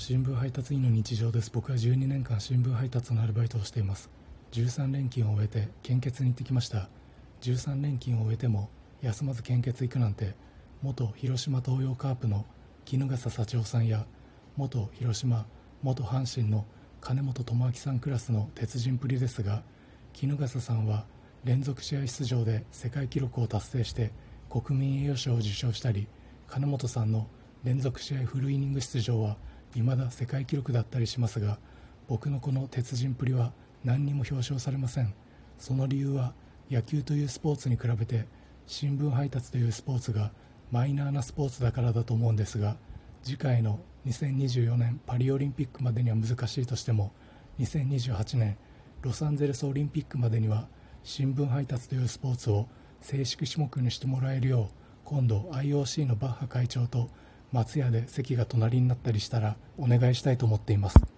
新聞配達員の日常です。僕は12年間新聞配達のアルバイトをしています。13連勤を終えて献血に行ってきました。13連勤を終えても休まず献血行くなんて元広島東洋カープの衣笠幸男さんや元広島元阪神の金本智明さんクラスの鉄人プリですが衣笠さんは連続試合出場で世界記録を達成して国民栄誉賞を受賞したり金本さんの連続試合フルイニング出場は未だ世界記録だったりしますが僕のこの鉄人プリは何にも表彰されません。その理由は野球というスポーツに比べて新聞配達というスポーツがマイナーなスポーツだからだと思うんですが次回の2024年パリオリンピックまでには難しいとしても2028年ロサンゼルスオリンピックまでには新聞配達というスポーツを正式種目にしてもらえるよう今度 IOC のバッハ会長と松屋で席が隣になったりしたらお願いしたいと思っています。